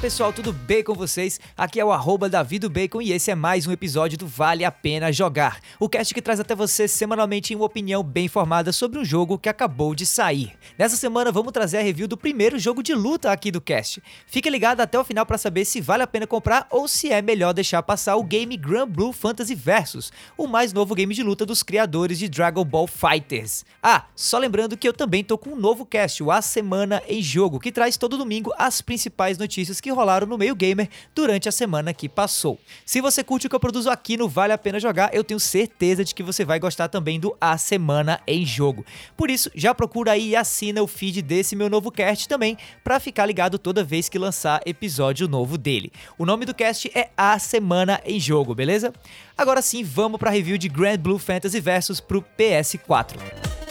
Pessoal, tudo bem com vocês? Aqui é o arroba Bacon e esse é mais um episódio do Vale a Pena Jogar. O cast que traz até você semanalmente uma opinião bem informada sobre um jogo que acabou de sair. Nessa semana vamos trazer a review do primeiro jogo de luta aqui do cast. Fique ligado até o final para saber se vale a pena comprar ou se é melhor deixar passar o game Grand Blue Fantasy Versus, o mais novo game de luta dos criadores de Dragon Ball Fighters. Ah, só lembrando que eu também tô com um novo cast, o A Semana em Jogo, que traz todo domingo as principais notícias notícias que rolaram no meio gamer durante a semana que passou. Se você curte o que eu produzo aqui no Vale a Pena Jogar, eu tenho certeza de que você vai gostar também do A Semana em Jogo. Por isso, já procura aí e assina o feed desse meu novo cast também, para ficar ligado toda vez que lançar episódio novo dele. O nome do cast é A Semana em Jogo, beleza? Agora sim, vamos para review de Grand Blue Fantasy Versus pro PS4.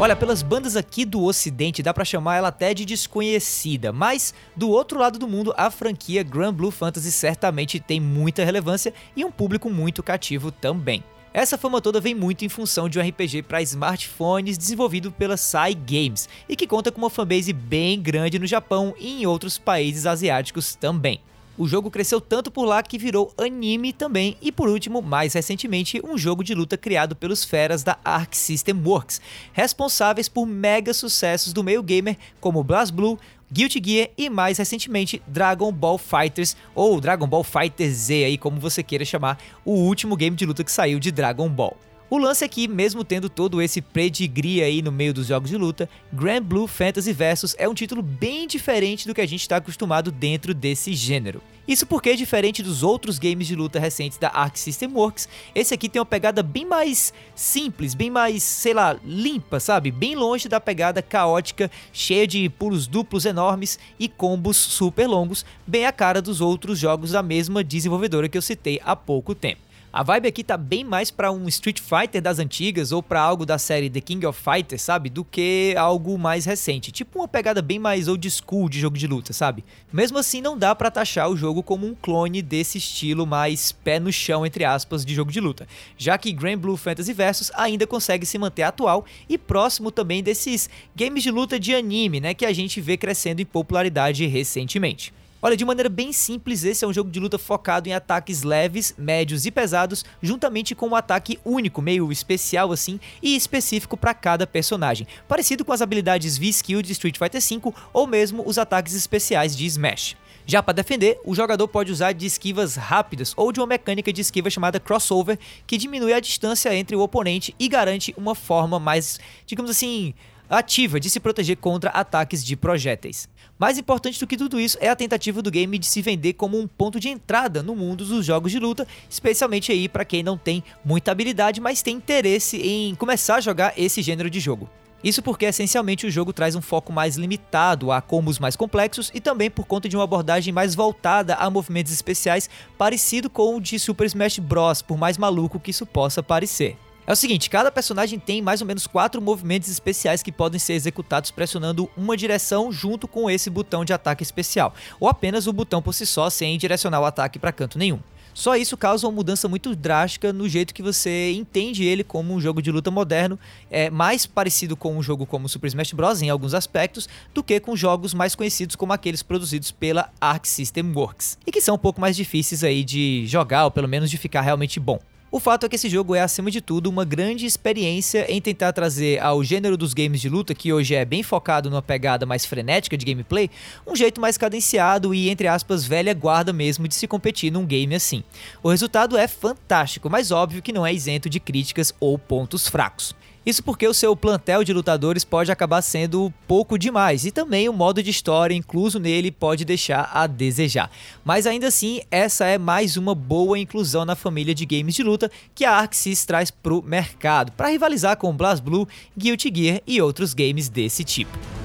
Olha, pelas bandas aqui do ocidente dá para chamar ela até de desconhecida, mas do outro lado do mundo a franquia Grand Blue Fantasy certamente tem muita relevância e um público muito cativo também. Essa fama toda vem muito em função de um RPG para smartphones desenvolvido pela Sai Games e que conta com uma fanbase bem grande no Japão e em outros países asiáticos também. O jogo cresceu tanto por lá que virou anime também e por último, mais recentemente, um jogo de luta criado pelos feras da Arc System Works, responsáveis por mega sucessos do meio gamer como BlazBlue, Guilty Gear e mais recentemente Dragon Ball Fighters ou Dragon Ball Fighter Z aí como você queira chamar, o último game de luta que saiu de Dragon Ball. O lance aqui, mesmo tendo todo esse pedigree aí no meio dos jogos de luta, Grand Blue Fantasy Versus é um título bem diferente do que a gente está acostumado dentro desse gênero. Isso porque, diferente dos outros games de luta recentes da Arc System Works, esse aqui tem uma pegada bem mais simples, bem mais, sei lá, limpa, sabe? Bem longe da pegada caótica, cheia de pulos duplos enormes e combos super longos, bem a cara dos outros jogos da mesma desenvolvedora que eu citei há pouco tempo. A vibe aqui tá bem mais para um Street Fighter das antigas ou para algo da série The King of Fighters, sabe? Do que algo mais recente. Tipo uma pegada bem mais old school de jogo de luta, sabe? Mesmo assim, não dá para taxar o jogo como um clone desse estilo mais pé no chão, entre aspas, de jogo de luta. Já que Grand Blue Fantasy Versus ainda consegue se manter atual e próximo também desses games de luta de anime, né? Que a gente vê crescendo em popularidade recentemente. Olha, de maneira bem simples, esse é um jogo de luta focado em ataques leves, médios e pesados, juntamente com um ataque único, meio especial assim, e específico para cada personagem, parecido com as habilidades V-Skill de Street Fighter V ou mesmo os ataques especiais de Smash. Já para defender, o jogador pode usar de esquivas rápidas ou de uma mecânica de esquiva chamada crossover, que diminui a distância entre o oponente e garante uma forma mais, digamos assim, ativa de se proteger contra ataques de projéteis. Mais importante do que tudo isso é a tentativa do game de se vender como um ponto de entrada no mundo dos jogos de luta, especialmente aí para quem não tem muita habilidade, mas tem interesse em começar a jogar esse gênero de jogo. Isso porque essencialmente o jogo traz um foco mais limitado a combos mais complexos e também por conta de uma abordagem mais voltada a movimentos especiais, parecido com o de Super Smash Bros, por mais maluco que isso possa parecer. É o seguinte, cada personagem tem mais ou menos quatro movimentos especiais que podem ser executados pressionando uma direção junto com esse botão de ataque especial, ou apenas o botão por si só sem direcionar o ataque para canto nenhum. Só isso causa uma mudança muito drástica no jeito que você entende ele como um jogo de luta moderno, é mais parecido com um jogo como Super Smash Bros. em alguns aspectos, do que com jogos mais conhecidos como aqueles produzidos pela Arc System Works, e que são um pouco mais difíceis aí de jogar, ou pelo menos de ficar realmente bom. O fato é que esse jogo é, acima de tudo, uma grande experiência em tentar trazer ao gênero dos games de luta, que hoje é bem focado numa pegada mais frenética de gameplay, um jeito mais cadenciado e, entre aspas, velha guarda mesmo de se competir num game assim. O resultado é fantástico, mas óbvio que não é isento de críticas ou pontos fracos. Isso porque o seu plantel de lutadores pode acabar sendo pouco demais e também o modo de história incluso nele pode deixar a desejar. Mas ainda assim, essa é mais uma boa inclusão na família de games de luta que a ArcSys traz pro mercado, para rivalizar com BlazBlue, Guilty Gear e outros games desse tipo.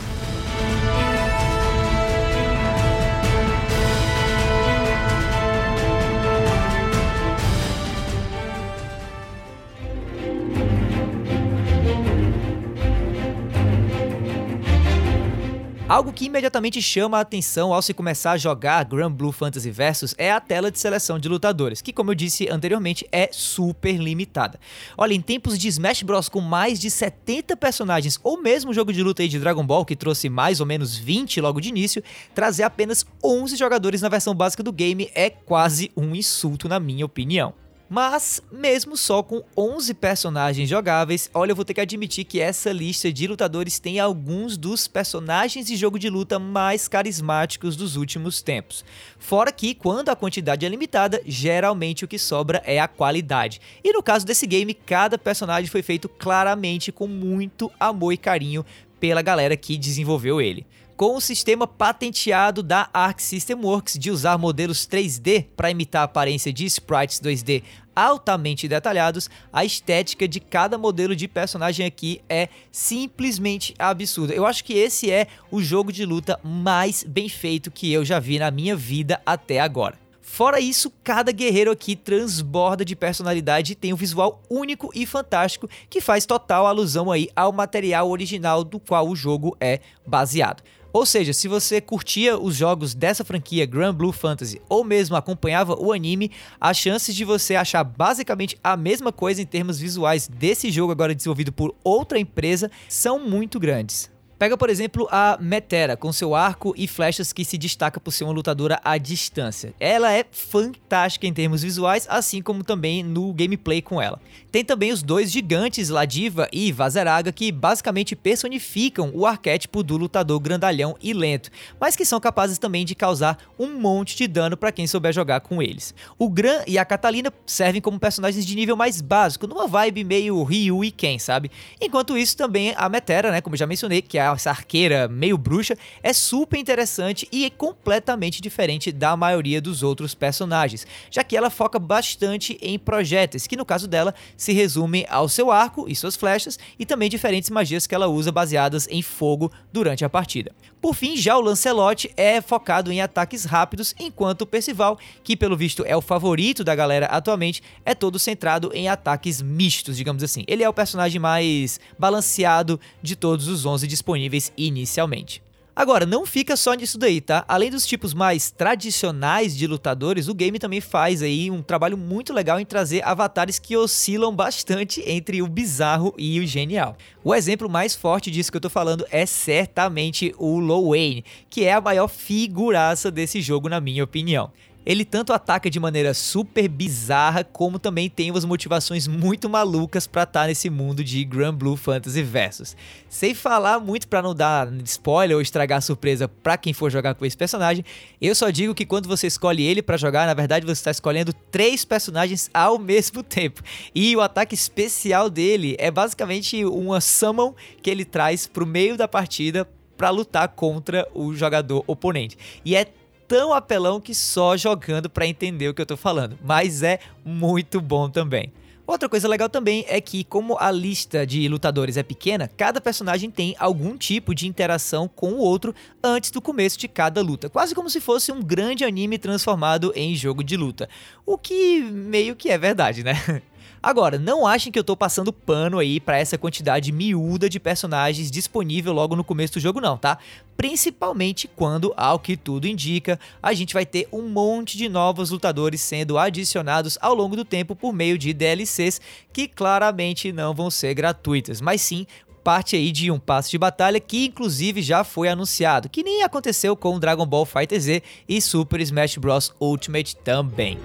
Algo que imediatamente chama a atenção ao se começar a jogar Grand Blue Fantasy Versus é a tela de seleção de lutadores, que como eu disse anteriormente é super limitada. Olha, em tempos de Smash Bros com mais de 70 personagens, ou mesmo jogo de luta aí de Dragon Ball que trouxe mais ou menos 20 logo de início, trazer apenas 11 jogadores na versão básica do game é quase um insulto na minha opinião. Mas, mesmo só com 11 personagens jogáveis, olha, eu vou ter que admitir que essa lista de lutadores tem alguns dos personagens de jogo de luta mais carismáticos dos últimos tempos. Fora que, quando a quantidade é limitada, geralmente o que sobra é a qualidade. E no caso desse game, cada personagem foi feito claramente com muito amor e carinho pela galera que desenvolveu ele com o sistema patenteado da Arc System Works de usar modelos 3D para imitar a aparência de sprites 2D altamente detalhados, a estética de cada modelo de personagem aqui é simplesmente absurda. Eu acho que esse é o jogo de luta mais bem feito que eu já vi na minha vida até agora. Fora isso, cada guerreiro aqui transborda de personalidade e tem um visual único e fantástico que faz total alusão aí ao material original do qual o jogo é baseado. Ou seja, se você curtia os jogos dessa franquia Grand Blue Fantasy ou mesmo acompanhava o anime, as chances de você achar basicamente a mesma coisa em termos visuais desse jogo agora desenvolvido por outra empresa são muito grandes. Pega, por exemplo, a Metera, com seu arco e flechas que se destaca por ser uma lutadora à distância. Ela é fantástica em termos visuais, assim como também no gameplay com ela. Tem também os dois gigantes, Ladiva e Vazeraga, que basicamente personificam o arquétipo do lutador grandalhão e lento, mas que são capazes também de causar um monte de dano para quem souber jogar com eles. O Gran e a Catalina servem como personagens de nível mais básico, numa vibe meio Ryu e Ken, sabe? Enquanto isso, também a Metera, né, como já mencionei, que é essa arqueira meio bruxa, é super interessante e é completamente diferente da maioria dos outros personagens, já que ela foca bastante em projéteis, que no caso dela se resume ao seu arco e suas flechas, e também diferentes magias que ela usa baseadas em fogo durante a partida. Por fim, já o Lancelot é focado em ataques rápidos, enquanto o Percival, que pelo visto é o favorito da galera atualmente, é todo centrado em ataques mistos, digamos assim. Ele é o personagem mais balanceado de todos os 11 disponíveis inicialmente. Agora, não fica só nisso daí, tá? Além dos tipos mais tradicionais de lutadores, o game também faz aí um trabalho muito legal em trazer avatares que oscilam bastante entre o bizarro e o genial. O exemplo mais forte disso que eu tô falando é certamente o Low Wayne, que é a maior figuraça desse jogo na minha opinião. Ele tanto ataca de maneira super bizarra, como também tem umas motivações muito malucas para estar tá nesse mundo de Grand Blue Fantasy Versus. Sem falar muito para não dar spoiler ou estragar surpresa para quem for jogar com esse personagem, eu só digo que quando você escolhe ele para jogar, na verdade você está escolhendo três personagens ao mesmo tempo. E o ataque especial dele é basicamente uma summon que ele traz pro meio da partida para lutar contra o jogador oponente. E é tão apelão que só jogando para entender o que eu tô falando, mas é muito bom também. Outra coisa legal também é que, como a lista de lutadores é pequena, cada personagem tem algum tipo de interação com o outro antes do começo de cada luta, quase como se fosse um grande anime transformado em jogo de luta. O que meio que é verdade, né? Agora, não achem que eu tô passando pano aí para essa quantidade miúda de personagens disponível logo no começo do jogo não, tá? Principalmente quando, ao que tudo indica, a gente vai ter um monte de novos lutadores sendo adicionados ao longo do tempo por meio de DLCs que claramente não vão ser gratuitas, mas sim parte aí de um passo de batalha que inclusive já foi anunciado, que nem aconteceu com Dragon Ball FighterZ e Super Smash Bros Ultimate também.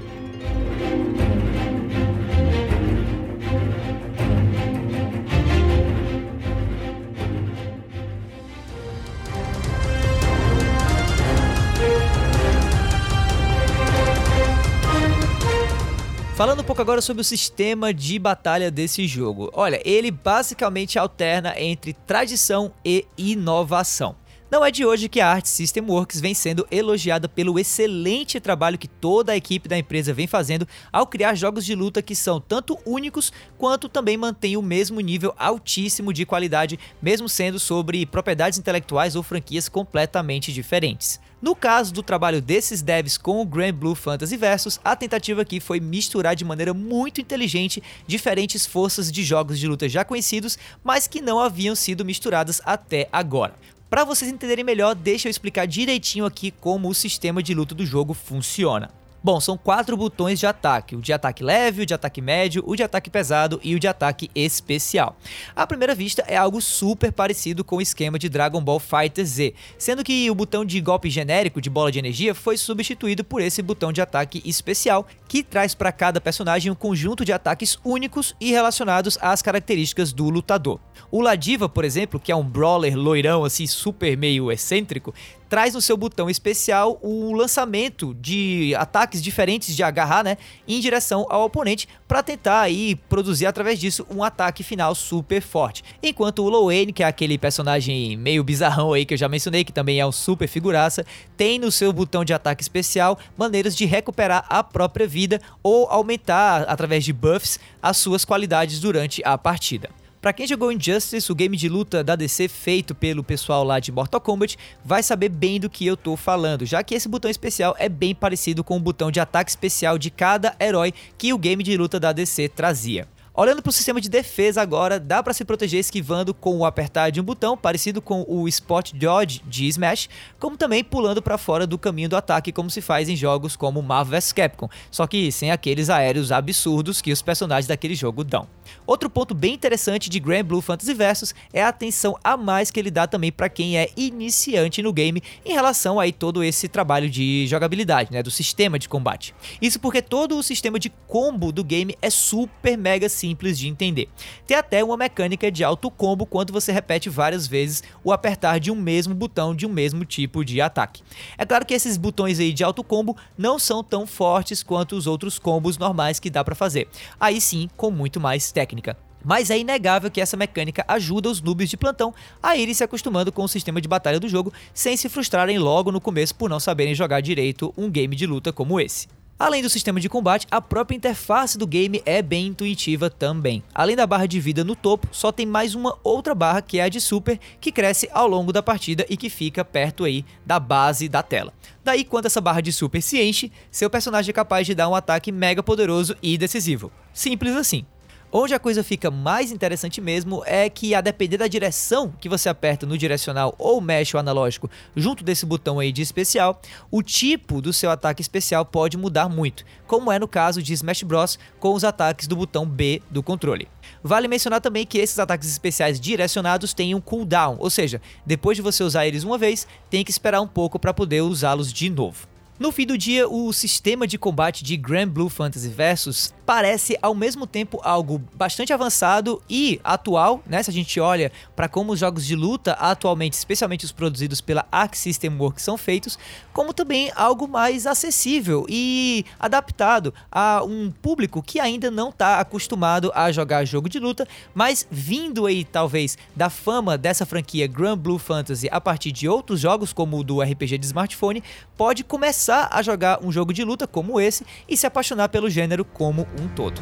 Falando um pouco agora sobre o sistema de batalha desse jogo. Olha, ele basicamente alterna entre tradição e inovação. Não é de hoje que a Art System Works vem sendo elogiada pelo excelente trabalho que toda a equipe da empresa vem fazendo ao criar jogos de luta que são tanto únicos quanto também mantêm o mesmo nível altíssimo de qualidade, mesmo sendo sobre propriedades intelectuais ou franquias completamente diferentes. No caso do trabalho desses devs com o Grand Blue Fantasy Versus, a tentativa aqui foi misturar de maneira muito inteligente diferentes forças de jogos de luta já conhecidos, mas que não haviam sido misturadas até agora. Para vocês entenderem melhor, deixa eu explicar direitinho aqui como o sistema de luta do jogo funciona. Bom, são quatro botões de ataque: o de ataque leve, o de ataque médio, o de ataque pesado e o de ataque especial. À primeira vista, é algo super parecido com o esquema de Dragon Ball Fighter Z, sendo que o botão de golpe genérico de bola de energia foi substituído por esse botão de ataque especial, que traz para cada personagem um conjunto de ataques únicos e relacionados às características do lutador. O Ladiva, por exemplo, que é um brawler loirão assim super meio excêntrico, traz no seu botão especial o lançamento de ataques diferentes de agarrar, né, em direção ao oponente para tentar aí produzir através disso um ataque final super forte. Enquanto o Lowen, que é aquele personagem meio bizarrão aí que eu já mencionei, que também é um super figuraça, tem no seu botão de ataque especial maneiras de recuperar a própria vida ou aumentar através de buffs as suas qualidades durante a partida. Para quem jogou Injustice, o game de luta da DC feito pelo pessoal lá de Mortal Kombat, vai saber bem do que eu tô falando, já que esse botão especial é bem parecido com o botão de ataque especial de cada herói que o game de luta da DC trazia. Olhando para o sistema de defesa agora, dá para se proteger esquivando com o apertar de um botão, parecido com o Spot Dodge de Smash, como também pulando para fora do caminho do ataque, como se faz em jogos como Marvel vs Capcom, só que sem aqueles aéreos absurdos que os personagens daquele jogo dão. Outro ponto bem interessante de Grand Blue Fantasy Versus é a atenção a mais que ele dá também para quem é iniciante no game em relação a todo esse trabalho de jogabilidade, né, do sistema de combate. Isso porque todo o sistema de combo do game é super mega simples de entender. Tem até uma mecânica de auto combo quando você repete várias vezes o apertar de um mesmo botão de um mesmo tipo de ataque. É claro que esses botões aí de auto combo não são tão fortes quanto os outros combos normais que dá para fazer. Aí sim, com muito mais técnica. Mas é inegável que essa mecânica ajuda os noobs de plantão a irem se acostumando com o sistema de batalha do jogo sem se frustrarem logo no começo por não saberem jogar direito um game de luta como esse. Além do sistema de combate, a própria interface do game é bem intuitiva também. Além da barra de vida no topo, só tem mais uma outra barra que é a de super, que cresce ao longo da partida e que fica perto aí da base da tela. Daí, quando essa barra de super se enche, seu personagem é capaz de dar um ataque mega poderoso e decisivo. Simples assim. Onde a coisa fica mais interessante mesmo é que a depender da direção que você aperta no direcional ou mexe o analógico junto desse botão aí de especial, o tipo do seu ataque especial pode mudar muito, como é no caso de Smash Bros com os ataques do botão B do controle. Vale mencionar também que esses ataques especiais direcionados têm um cooldown, ou seja, depois de você usar eles uma vez, tem que esperar um pouco para poder usá-los de novo. No fim do dia, o sistema de combate de Grand Blue Fantasy Versus parece ao mesmo tempo algo bastante avançado e atual, né? Se a gente olha para como os jogos de luta atualmente, especialmente os produzidos pela Arc System Works, são feitos, como também algo mais acessível e adaptado a um público que ainda não está acostumado a jogar jogo de luta, mas vindo aí talvez da fama dessa franquia Grand Blue Fantasy a partir de outros jogos como o do RPG de smartphone, pode começar a jogar um jogo de luta como esse e se apaixonar pelo gênero como um todo.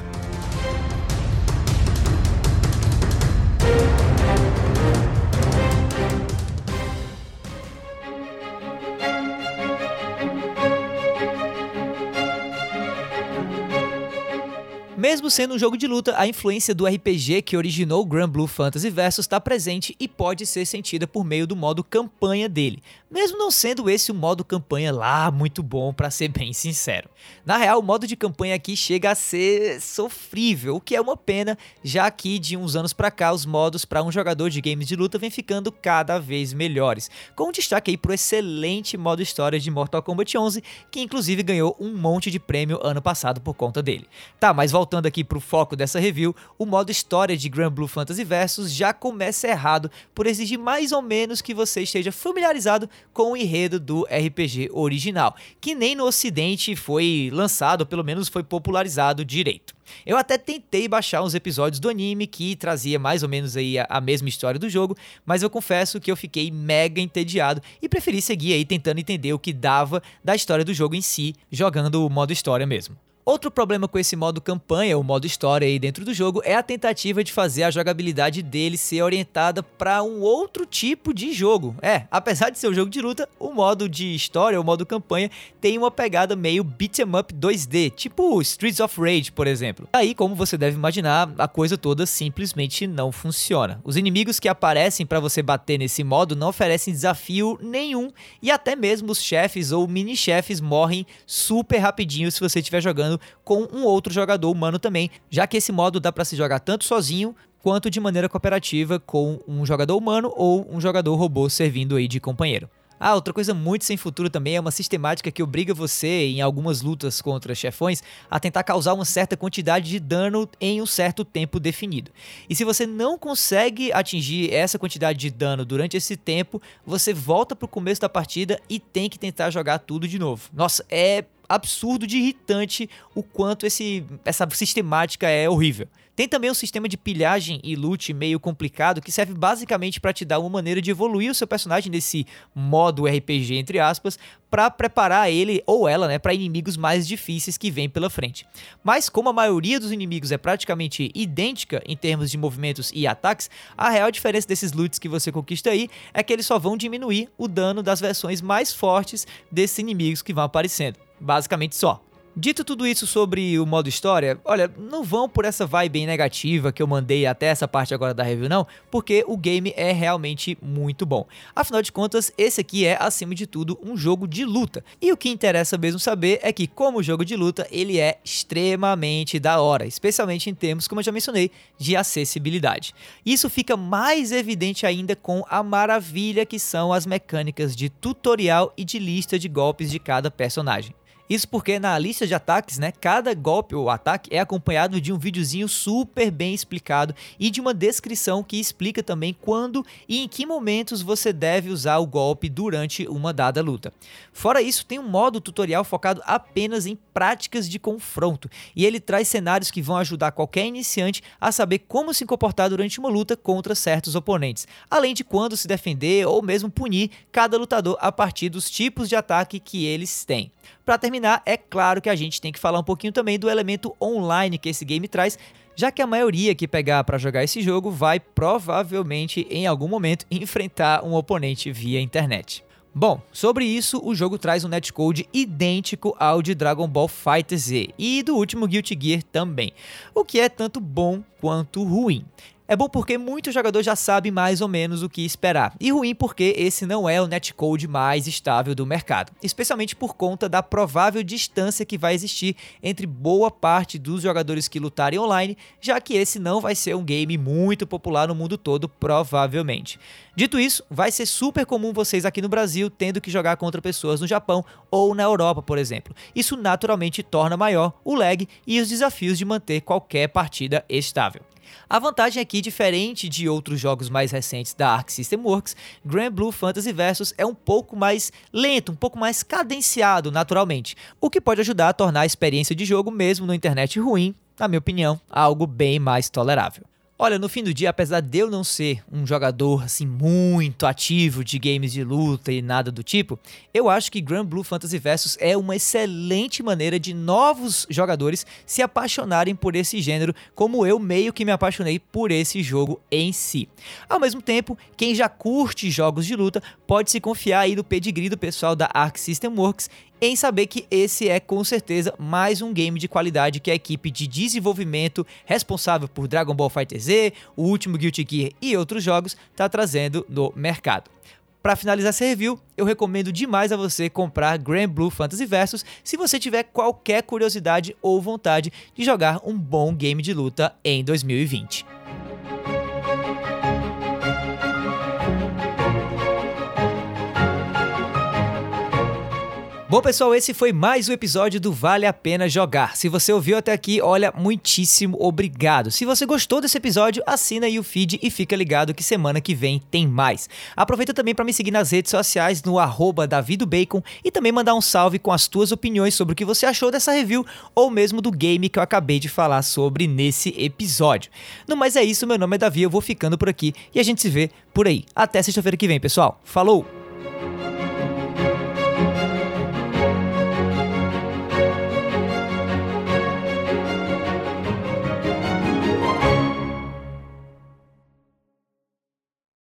Mesmo sendo um jogo de luta, a influência do RPG que originou o Grand Blue Fantasy Versus está presente e pode ser sentida por meio do modo campanha dele, mesmo não sendo esse o modo campanha lá muito bom para ser bem sincero. Na real, o modo de campanha aqui chega a ser sofrível, o que é uma pena, já que de uns anos para cá os modos para um jogador de games de luta vem ficando cada vez melhores, com destaque aí pro excelente modo história de Mortal Kombat 11, que inclusive ganhou um monte de prêmio ano passado por conta dele. Tá, mas voltando voltando aqui pro foco dessa review, o modo história de Grand Blue Fantasy Versus já começa errado por exigir mais ou menos que você esteja familiarizado com o enredo do RPG original, que nem no ocidente foi lançado, ou pelo menos foi popularizado direito. Eu até tentei baixar uns episódios do anime que trazia mais ou menos aí a, a, mesma história do jogo, mas eu confesso que eu fiquei mega entediado e preferi seguir aí tentando entender o que dava da história do jogo em si, jogando o modo história mesmo. Outro problema com esse modo campanha, o modo história aí dentro do jogo, é a tentativa de fazer a jogabilidade dele ser orientada para um outro tipo de jogo. É, apesar de ser um jogo de luta, o modo de história, o modo campanha, tem uma pegada meio beat 'em up 2D, tipo Streets of Rage, por exemplo. Aí, como você deve imaginar, a coisa toda simplesmente não funciona. Os inimigos que aparecem para você bater nesse modo não oferecem desafio nenhum e até mesmo os chefes ou mini-chefes morrem super rapidinho se você estiver jogando com um outro jogador humano também, já que esse modo dá para se jogar tanto sozinho quanto de maneira cooperativa com um jogador humano ou um jogador robô servindo aí de companheiro. Ah, outra coisa muito sem futuro também é uma sistemática que obriga você, em algumas lutas contra chefões, a tentar causar uma certa quantidade de dano em um certo tempo definido. E se você não consegue atingir essa quantidade de dano durante esse tempo, você volta para o começo da partida e tem que tentar jogar tudo de novo. Nossa, é absurdo de irritante o quanto esse, essa sistemática é horrível. Tem também um sistema de pilhagem e loot meio complicado que serve basicamente para te dar uma maneira de evoluir o seu personagem nesse modo RPG entre aspas, para preparar ele ou ela, né, para inimigos mais difíceis que vêm pela frente. Mas como a maioria dos inimigos é praticamente idêntica em termos de movimentos e ataques, a real diferença desses loots que você conquista aí é que eles só vão diminuir o dano das versões mais fortes desses inimigos que vão aparecendo. Basicamente só. Dito tudo isso sobre o modo história, olha, não vão por essa vibe bem negativa que eu mandei até essa parte agora da review não, porque o game é realmente muito bom. Afinal de contas, esse aqui é, acima de tudo, um jogo de luta. E o que interessa mesmo saber é que, como jogo de luta, ele é extremamente da hora, especialmente em termos, como eu já mencionei, de acessibilidade. Isso fica mais evidente ainda com a maravilha que são as mecânicas de tutorial e de lista de golpes de cada personagem. Isso porque na lista de ataques, né, cada golpe ou ataque é acompanhado de um videozinho super bem explicado e de uma descrição que explica também quando e em que momentos você deve usar o golpe durante uma dada luta. Fora isso, tem um modo tutorial focado apenas em práticas de confronto e ele traz cenários que vão ajudar qualquer iniciante a saber como se comportar durante uma luta contra certos oponentes, além de quando se defender ou mesmo punir cada lutador a partir dos tipos de ataque que eles têm. Para terminar, é claro que a gente tem que falar um pouquinho também do elemento online que esse game traz, já que a maioria que pegar para jogar esse jogo vai provavelmente em algum momento enfrentar um oponente via internet. Bom, sobre isso, o jogo traz um netcode idêntico ao de Dragon Ball FighterZ e do último Guilty Gear também, o que é tanto bom quanto ruim. É bom porque muito jogador já sabe mais ou menos o que esperar, e ruim porque esse não é o netcode mais estável do mercado, especialmente por conta da provável distância que vai existir entre boa parte dos jogadores que lutarem online, já que esse não vai ser um game muito popular no mundo todo, provavelmente. Dito isso, vai ser super comum vocês aqui no Brasil tendo que jogar contra pessoas no Japão ou na Europa, por exemplo. Isso naturalmente torna maior o lag e os desafios de manter qualquer partida estável. A vantagem aqui, diferente de outros jogos mais recentes da Arc System Works, Grand Blue Fantasy Versus é um pouco mais lento, um pouco mais cadenciado naturalmente, o que pode ajudar a tornar a experiência de jogo, mesmo no internet ruim, na minha opinião, algo bem mais tolerável. Olha, no fim do dia, apesar de eu não ser um jogador assim muito ativo de games de luta e nada do tipo, eu acho que Grand Blue Fantasy Versus é uma excelente maneira de novos jogadores se apaixonarem por esse gênero, como eu meio que me apaixonei por esse jogo em si. Ao mesmo tempo, quem já curte jogos de luta pode se confiar aí no pedigree do pessoal da Arc System Works em saber que esse é com certeza mais um game de qualidade que a equipe de desenvolvimento responsável por Dragon Ball FighterZ, o último Guilty Gear e outros jogos está trazendo no mercado. Para finalizar essa review, eu recomendo demais a você comprar Grand Blue Fantasy Versus se você tiver qualquer curiosidade ou vontade de jogar um bom game de luta em 2020. Bom, pessoal, esse foi mais um episódio do Vale a Pena Jogar. Se você ouviu até aqui, olha, muitíssimo obrigado. Se você gostou desse episódio, assina aí o feed e fica ligado que semana que vem tem mais. Aproveita também para me seguir nas redes sociais no davidobacon e também mandar um salve com as tuas opiniões sobre o que você achou dessa review ou mesmo do game que eu acabei de falar sobre nesse episódio. No mais é isso, meu nome é Davi, eu vou ficando por aqui e a gente se vê por aí. Até sexta-feira que vem, pessoal. Falou!